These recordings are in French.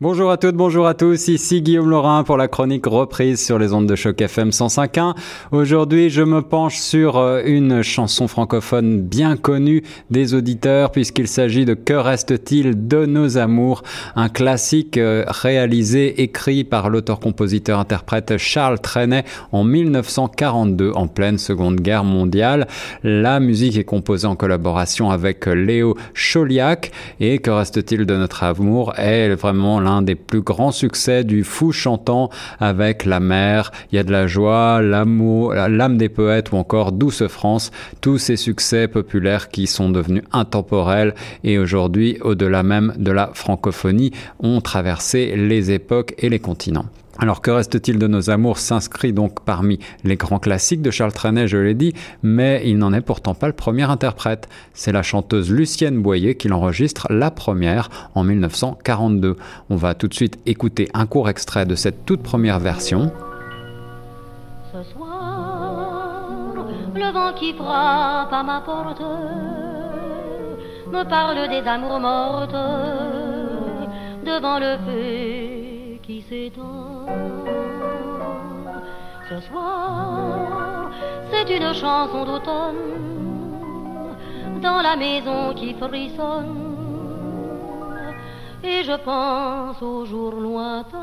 Bonjour à toutes, bonjour à tous, ici Guillaume Laurin pour la chronique reprise sur les ondes de choc FM 105.1. Aujourd'hui, je me penche sur euh, une chanson francophone bien connue des auditeurs puisqu'il s'agit de Que reste-t-il de nos amours, un classique euh, réalisé, écrit par l'auteur-compositeur-interprète Charles Trenet en 1942 en pleine Seconde Guerre mondiale. La musique est composée en collaboration avec Léo Choliac et Que reste-t-il de notre amour? Est vraiment l'un des plus grands succès du fou chantant avec la mer, il y a de la joie, l'amour, l'âme des poètes ou encore Douce France, tous ces succès populaires qui sont devenus intemporels et aujourd'hui, au-delà même de la francophonie, ont traversé les époques et les continents. Alors que reste-t-il de nos amours s'inscrit donc parmi les grands classiques de Charles Trenet, je l'ai dit, mais il n'en est pourtant pas le premier interprète. C'est la chanteuse Lucienne Boyer qui l'enregistre la première en 1942. On va tout de suite écouter un court extrait de cette toute première version. Ce soir, le vent qui frappe à ma porte me parle des amours mortes devant le feu qui s'étend. Ce soir, c'est une chanson d'automne dans la maison qui frissonne. Et je pense aux jours lointains.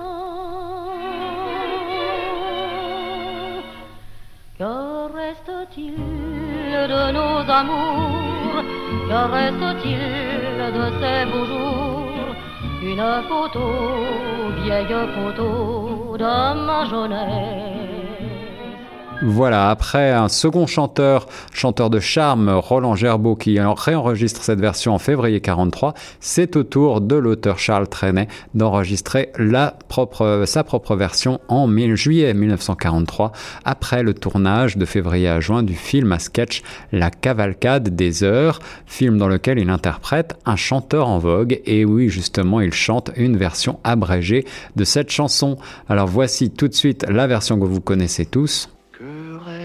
Que reste-t-il de nos amours? Que reste-t-il de ces beaux jours? Une photo, vieille photo de ma. Voilà, après un second chanteur, chanteur de charme, Roland Gerbeau, qui réenregistre cette version en février 43, c'est au tour de l'auteur Charles Trenet d'enregistrer sa propre version en juillet 1943, après le tournage de février à juin du film à sketch La Cavalcade des Heures, film dans lequel il interprète un chanteur en vogue, et oui, justement, il chante une version abrégée de cette chanson. Alors voici tout de suite la version que vous connaissez tous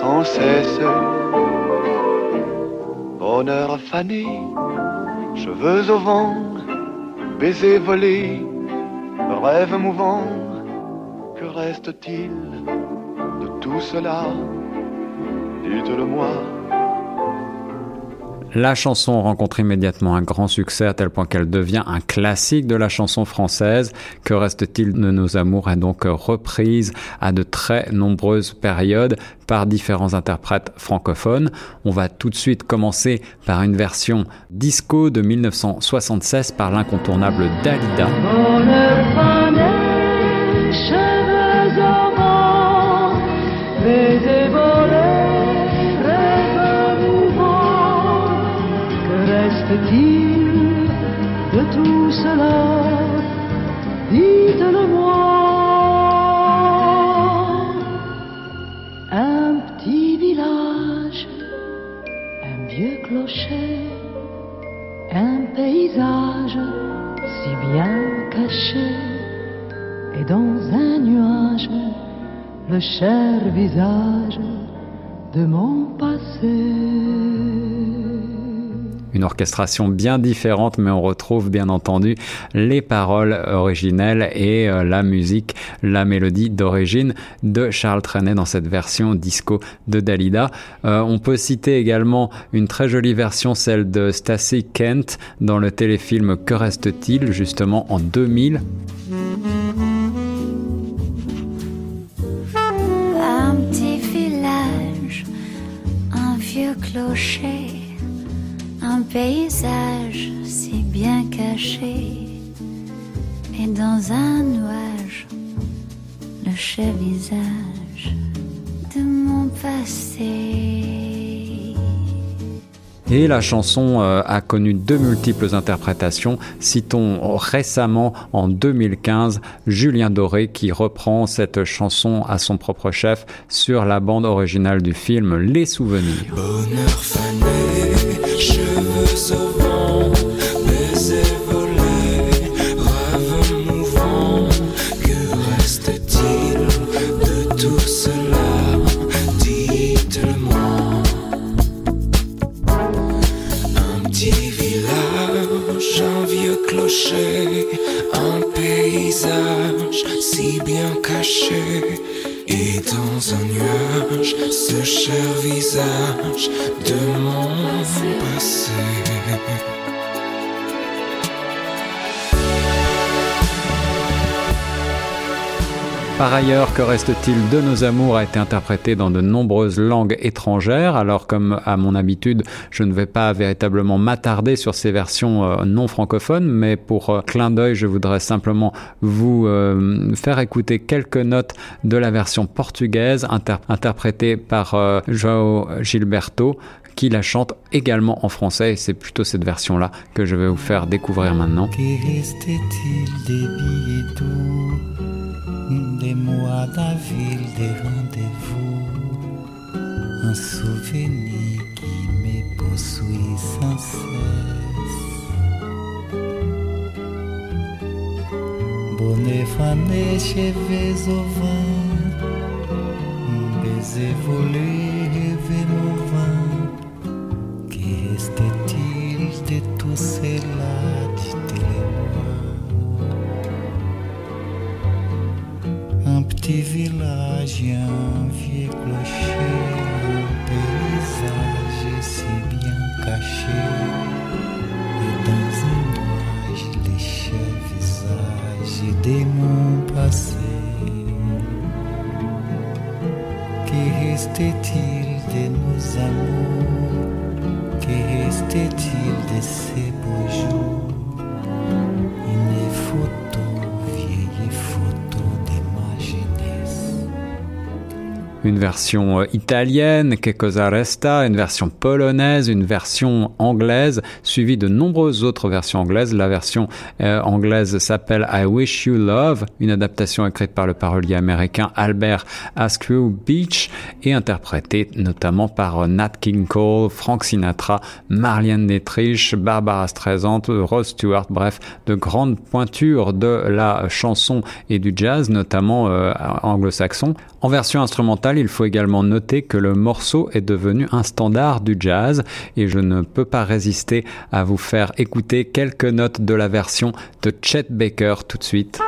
sans cesse. Bonheur fané, cheveux au vent, baisers volés, rêve mouvant, que reste-t-il de tout cela? Dites-le-moi. La chanson rencontre immédiatement un grand succès à tel point qu'elle devient un classique de la chanson française. Que reste-t-il de nos amours est donc reprise à de très nombreuses périodes par différents interprètes francophones. On va tout de suite commencer par une version disco de 1976 par l'incontournable Dalida. De tout cela? Dites-le-moi. Un petit village, un vieux clocher, un paysage si bien caché, et dans un nuage, le cher visage de mon passé. Une orchestration bien différente, mais on retrouve bien entendu les paroles originelles et euh, la musique, la mélodie d'origine de Charles Trenet dans cette version disco de Dalida. Euh, on peut citer également une très jolie version, celle de Stacy Kent dans le téléfilm Que reste-t-il, justement en 2000. Un petit village, un vieux clocher un paysage si bien caché, et dans un nuage, le cher visage passé. Et la chanson euh, a connu de multiples interprétations. Citons récemment, en 2015, Julien Doré qui reprend cette chanson à son propre chef sur la bande originale du film Les Souvenirs. Bonheur Un petit village, un vieux clocher, un paysage si bien caché. Et dans un nuage, ce cher visage de mon passé. Par ailleurs, Que reste-t-il de nos amours a été interprété dans de nombreuses langues étrangères. Alors comme à mon habitude, je ne vais pas véritablement m'attarder sur ces versions euh, non francophones, mais pour euh, clin d'œil, je voudrais simplement vous euh, faire écouter quelques notes de la version portugaise inter- interprétée par João Gilberto qui la chante également en français c'est plutôt cette version-là que je vais vous faire découvrir maintenant. Des mois d'avril, des rendez-vous, un souvenir qui me poursuit sans cesse. Bonnet fané, cheveux au vent, baiser volé, rêve mouvant. Que restait-il de tout cela, dites-le-moi petit village, un vieux clocher, un paysage si bien caché. Et dans un nuage, les chers visages de mon passé. Que restait-il de nos amours Que restait-il de ces une version euh, italienne, Que cosa resta, une version polonaise, une version anglaise, suivie de nombreuses autres versions anglaises. La version euh, anglaise s'appelle I Wish You Love, une adaptation écrite par le parolier américain Albert Askew Beach et interprétée notamment par euh, Nat King Cole, Frank Sinatra, Marlène Dietrich, Barbara Streisand, Rod Stewart, bref, de grandes pointures de la chanson et du jazz, notamment anglo-saxon. En version instrumentale, il faut également noter que le morceau est devenu un standard du jazz et je ne peux pas résister à vous faire écouter quelques notes de la version de Chet Baker tout de suite.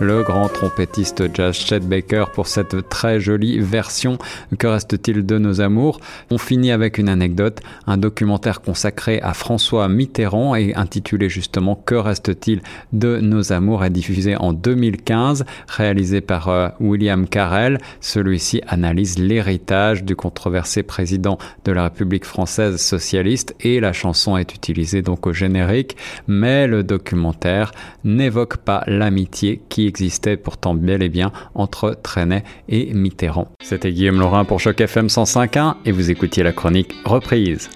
Le grand trompettiste jazz Chet Baker pour cette très jolie version. Que reste-t-il de nos amours? On finit avec une anecdote, un documentaire consacré à François Mitterrand et intitulé justement Que reste-t-il de nos amours? Est diffusé en 2015, réalisé par euh, William Carell. Celui-ci analyse l'héritage du controversé président de la République française socialiste et la chanson est utilisée donc au générique, mais le documentaire n'évoque pas l'amitié qui existait pourtant bel et bien entre Trenet et Mitterrand. C'était Guillaume Laurin pour Choc FM 105.1 et vous écoutiez la chronique Reprise.